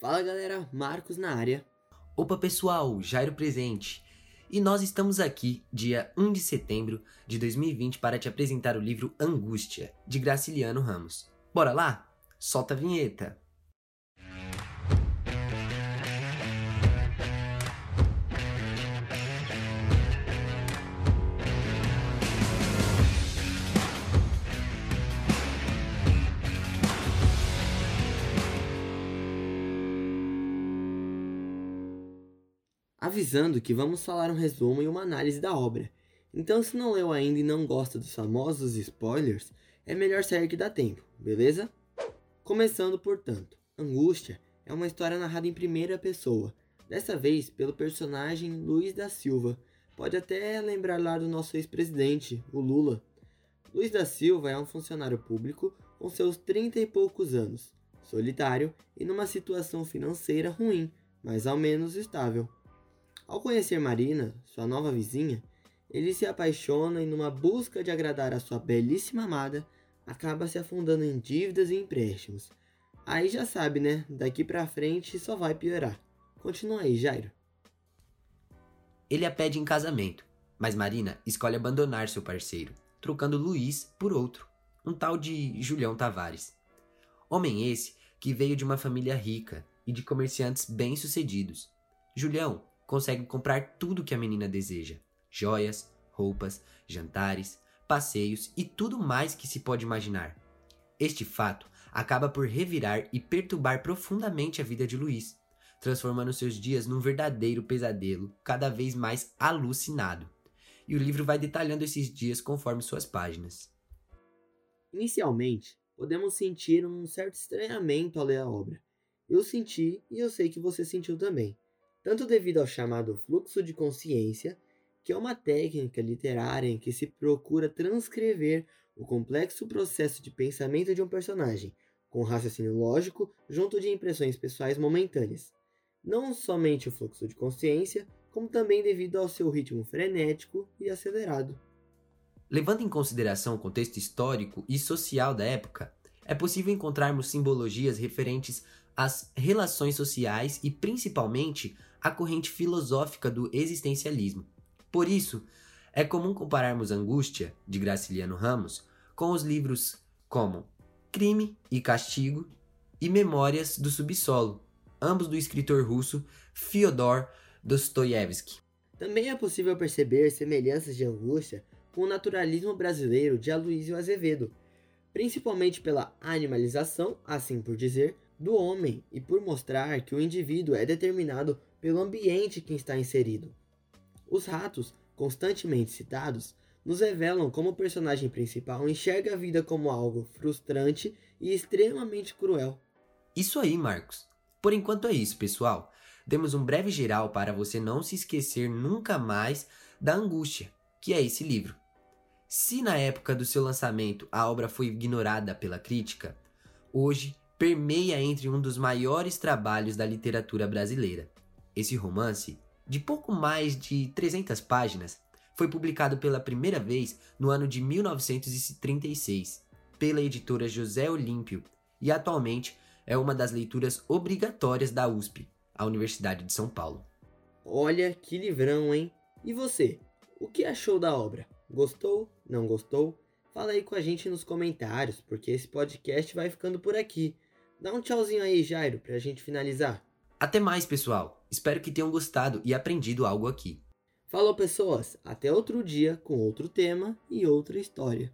Fala galera, Marcos na área. Opa pessoal, Jairo presente. E nós estamos aqui, dia 1 de setembro de 2020, para te apresentar o livro Angústia, de Graciliano Ramos. Bora lá? Solta a vinheta! Avisando que vamos falar um resumo e uma análise da obra. Então, se não leu ainda e não gosta dos famosos spoilers, é melhor sair que dá tempo, beleza? Começando, portanto, Angústia é uma história narrada em primeira pessoa, dessa vez pelo personagem Luiz da Silva. Pode até lembrar lá do nosso ex-presidente, o Lula. Luiz da Silva é um funcionário público com seus trinta e poucos anos, solitário e numa situação financeira ruim, mas ao menos estável. Ao conhecer Marina, sua nova vizinha, ele se apaixona e, numa busca de agradar a sua belíssima amada, acaba se afundando em dívidas e empréstimos. Aí já sabe, né? Daqui pra frente só vai piorar. Continua aí, Jairo. Ele a pede em casamento, mas Marina escolhe abandonar seu parceiro, trocando Luiz por outro, um tal de Julião Tavares. Homem esse que veio de uma família rica e de comerciantes bem-sucedidos. Julião consegue comprar tudo que a menina deseja: joias, roupas, jantares, passeios e tudo mais que se pode imaginar. Este fato acaba por revirar e perturbar profundamente a vida de Luiz, transformando seus dias num verdadeiro pesadelo, cada vez mais alucinado. E o livro vai detalhando esses dias conforme suas páginas. Inicialmente, podemos sentir um certo estranhamento ao ler a obra. Eu senti e eu sei que você sentiu também tanto devido ao chamado fluxo de consciência, que é uma técnica literária em que se procura transcrever o complexo processo de pensamento de um personagem, com raciocínio lógico junto de impressões pessoais momentâneas. Não somente o fluxo de consciência, como também devido ao seu ritmo frenético e acelerado. Levando em consideração o contexto histórico e social da época, é possível encontrarmos simbologias referentes às relações sociais e principalmente a corrente filosófica do existencialismo. Por isso, é comum compararmos Angústia, de Graciliano Ramos, com os livros como Crime e Castigo e Memórias do Subsolo, ambos do escritor russo Fyodor Dostoiévski. Também é possível perceber semelhanças de Angústia com o naturalismo brasileiro de Aloysio Azevedo, principalmente pela animalização, assim por dizer, do homem e por mostrar que o indivíduo é determinado pelo ambiente que está inserido. Os ratos, constantemente citados, nos revelam como o personagem principal enxerga a vida como algo frustrante e extremamente cruel. Isso aí, Marcos. Por enquanto é isso, pessoal. Demos um breve geral para você não se esquecer nunca mais da angústia, que é esse livro. Se na época do seu lançamento a obra foi ignorada pela crítica, hoje permeia entre um dos maiores trabalhos da literatura brasileira. Esse romance, de pouco mais de 300 páginas, foi publicado pela primeira vez no ano de 1936 pela editora José Olímpio e atualmente é uma das leituras obrigatórias da USP, a Universidade de São Paulo. Olha que livrão, hein? E você? O que achou da obra? Gostou? Não gostou? Fala aí com a gente nos comentários, porque esse podcast vai ficando por aqui. Dá um tchauzinho aí, Jairo, pra gente finalizar. Até mais, pessoal! Espero que tenham gostado e aprendido algo aqui. Falou, pessoas! Até outro dia com outro tema e outra história.